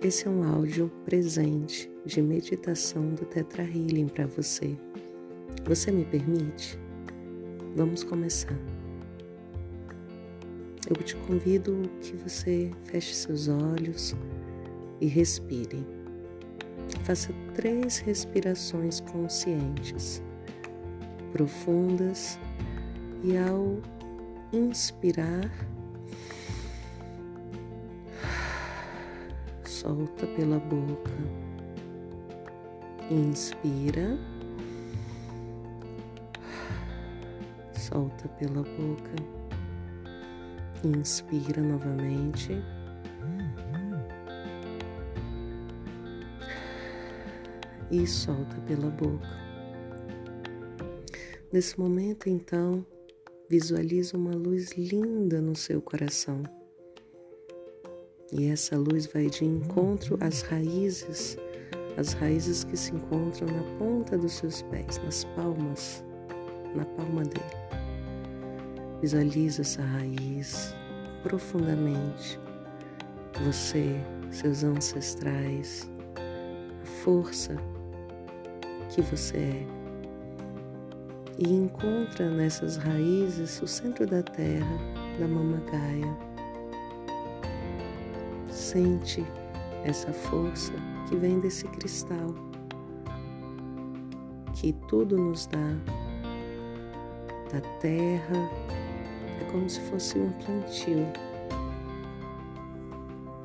Esse é um áudio presente de meditação do Tetra Healing para você. Você me permite? Vamos começar. Eu te convido que você feche seus olhos e respire. Faça três respirações conscientes, profundas, e ao inspirar, solta pela boca. Inspira, solta pela boca. Inspira novamente. E solta pela boca. Nesse momento, então, visualiza uma luz linda no seu coração. E essa luz vai de encontro às raízes, as raízes que se encontram na ponta dos seus pés, nas palmas, na palma dele. Visualiza essa raiz profundamente. Você, seus ancestrais, a força que você é. E encontra nessas raízes o centro da terra, da Mama Gaia Sente essa força que vem desse cristal, que tudo nos dá, da terra, é como se fosse um plantio.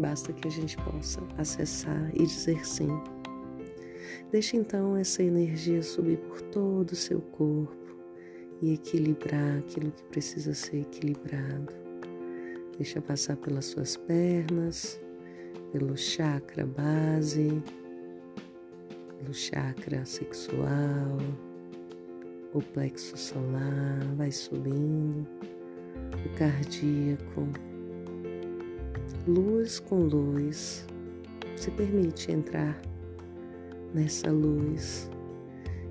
Basta que a gente possa acessar e dizer sim. Deixe então essa energia subir por todo o seu corpo e equilibrar aquilo que precisa ser equilibrado. Deixa passar pelas suas pernas, pelo chakra base, pelo chakra sexual, o plexo solar, vai subindo, o cardíaco, luz com luz, se permite entrar nessa luz.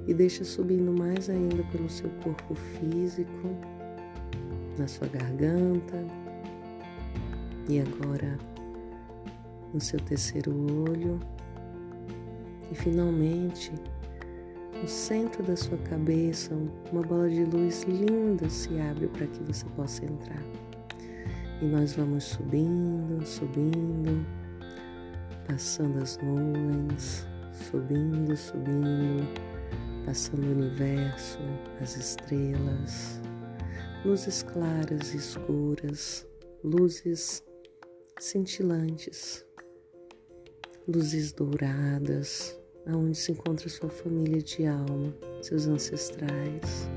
E deixa subindo mais ainda pelo seu corpo físico, na sua garganta. E agora no seu terceiro olho e finalmente no centro da sua cabeça uma bola de luz linda se abre para que você possa entrar. E nós vamos subindo, subindo, passando as nuvens, subindo, subindo, passando o universo, as estrelas, luzes claras e escuras, luzes cintilantes luzes douradas, aonde se encontra sua família de alma, seus ancestrais.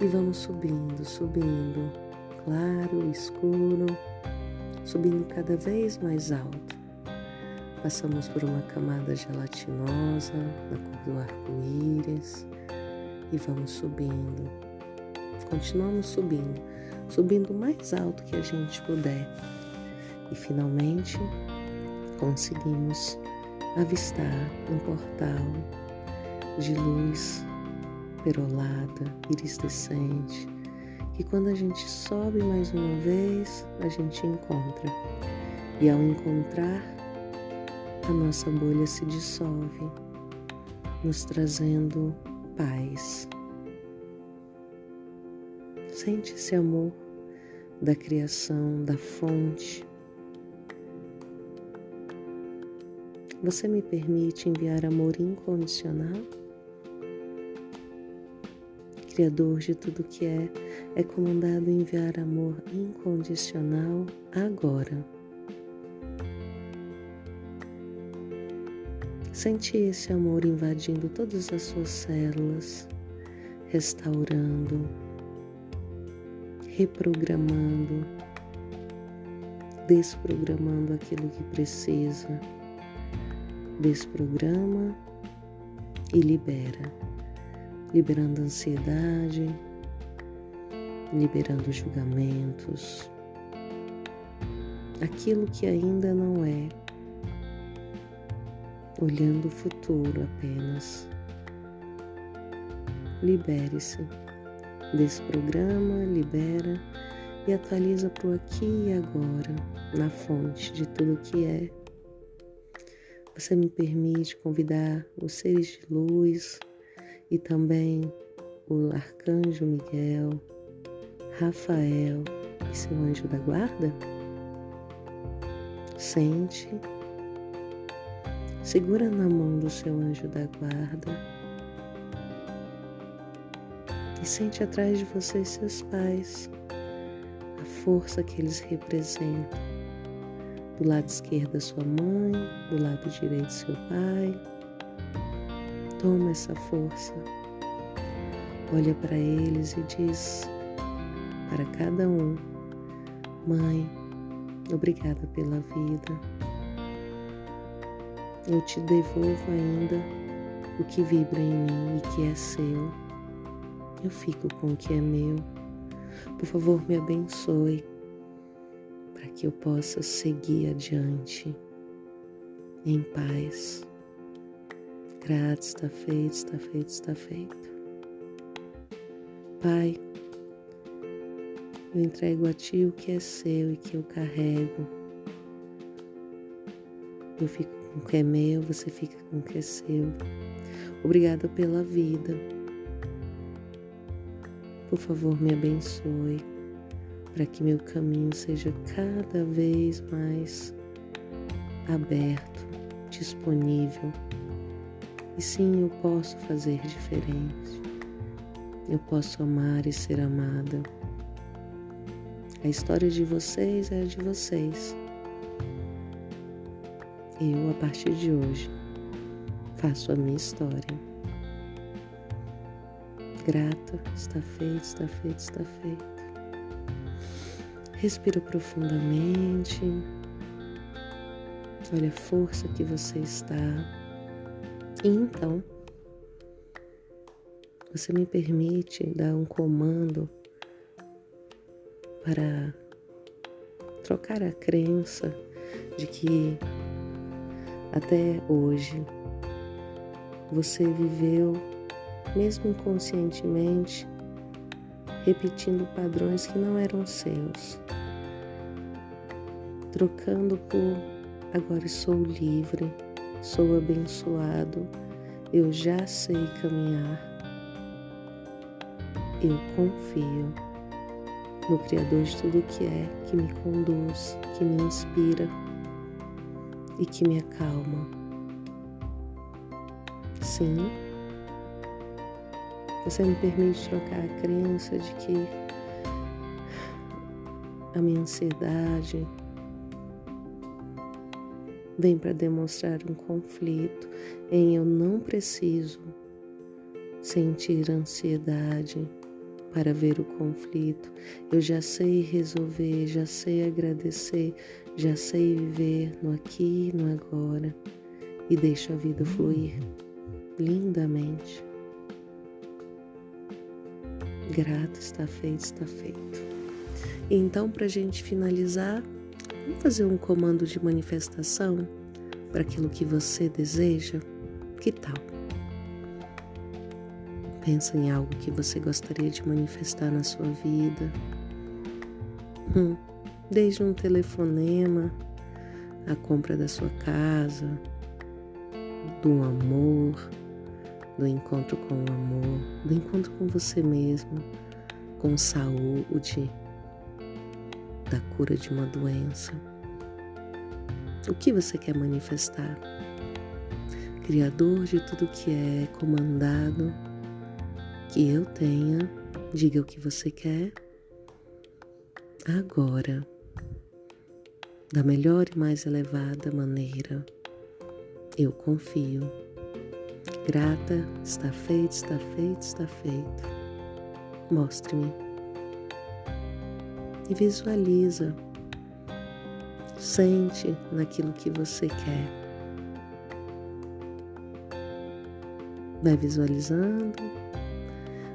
E vamos subindo, subindo, claro, escuro, subindo cada vez mais alto. Passamos por uma camada gelatinosa na cor do arco-íris e vamos subindo. Continuamos subindo, subindo o mais alto que a gente puder. E finalmente conseguimos avistar um portal de luz perolada, iridescente, que quando a gente sobe mais uma vez, a gente encontra. E ao encontrar, a nossa bolha se dissolve, nos trazendo paz. Sente esse amor da criação, da fonte, Você me permite enviar amor incondicional? Criador de tudo que é, é comandado enviar amor incondicional agora. Sente esse amor invadindo todas as suas células, restaurando, reprogramando, desprogramando aquilo que precisa desprograma e libera, liberando ansiedade, liberando julgamentos, aquilo que ainda não é, olhando o futuro apenas. Libere-se, desprograma, libera e atualiza para o aqui e agora, na fonte de tudo que é você me permite convidar os seres de luz e também o arcanjo Miguel, Rafael e seu anjo da guarda? Sente, segura na mão do seu anjo da guarda e sente atrás de você seus pais, a força que eles representam. Do lado esquerdo, sua mãe, do lado direito, seu pai. Toma essa força, olha para eles e diz para cada um: Mãe, obrigada pela vida. Eu te devolvo ainda o que vibra em mim e que é seu. Eu fico com o que é meu. Por favor, me abençoe que eu possa seguir adiante em paz. Grato, está feito, está feito, está feito. Pai, eu entrego a Ti o que é seu e que eu carrego. Eu fico com o que é meu, você fica com o que é seu. Obrigada pela vida. Por favor, me abençoe para que meu caminho seja cada vez mais aberto, disponível. E sim, eu posso fazer diferente. Eu posso amar e ser amada. A história de vocês é a de vocês. Eu, a partir de hoje, faço a minha história. Grata, está feito, está feito, está feito. Respira profundamente. Olha a força que você está. E então, você me permite dar um comando para trocar a crença de que até hoje você viveu, mesmo inconscientemente, repetindo padrões que não eram seus, trocando por agora sou livre, sou abençoado, eu já sei caminhar, eu confio no Criador de tudo que é, que me conduz, que me inspira e que me acalma. Sim, você me permite trocar a crença de que a minha ansiedade vem para demonstrar um conflito em eu não preciso sentir ansiedade para ver o conflito. Eu já sei resolver, já sei agradecer, já sei viver no aqui e no agora e deixo a vida fluir lindamente. Grato, está feito, está feito. Então, para a gente finalizar, vamos fazer um comando de manifestação para aquilo que você deseja? Que tal? Pensa em algo que você gostaria de manifestar na sua vida. Hum, desde um telefonema, a compra da sua casa, do amor, do encontro com o amor, do encontro com você mesmo, com saúde, da cura de uma doença. O que você quer manifestar? Criador de tudo que é, comandado que eu tenha, diga o que você quer, agora, da melhor e mais elevada maneira. Eu confio. Grata, está feito, está feito, está feito. Mostre-me. E visualiza. Sente naquilo que você quer. Vai visualizando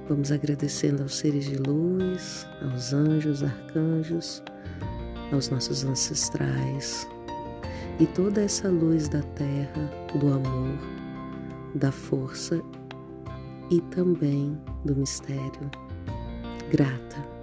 Vamos agradecendo aos seres de luz, aos anjos, arcanjos, aos nossos ancestrais e toda essa luz da terra, do amor, da força e também do mistério. Grata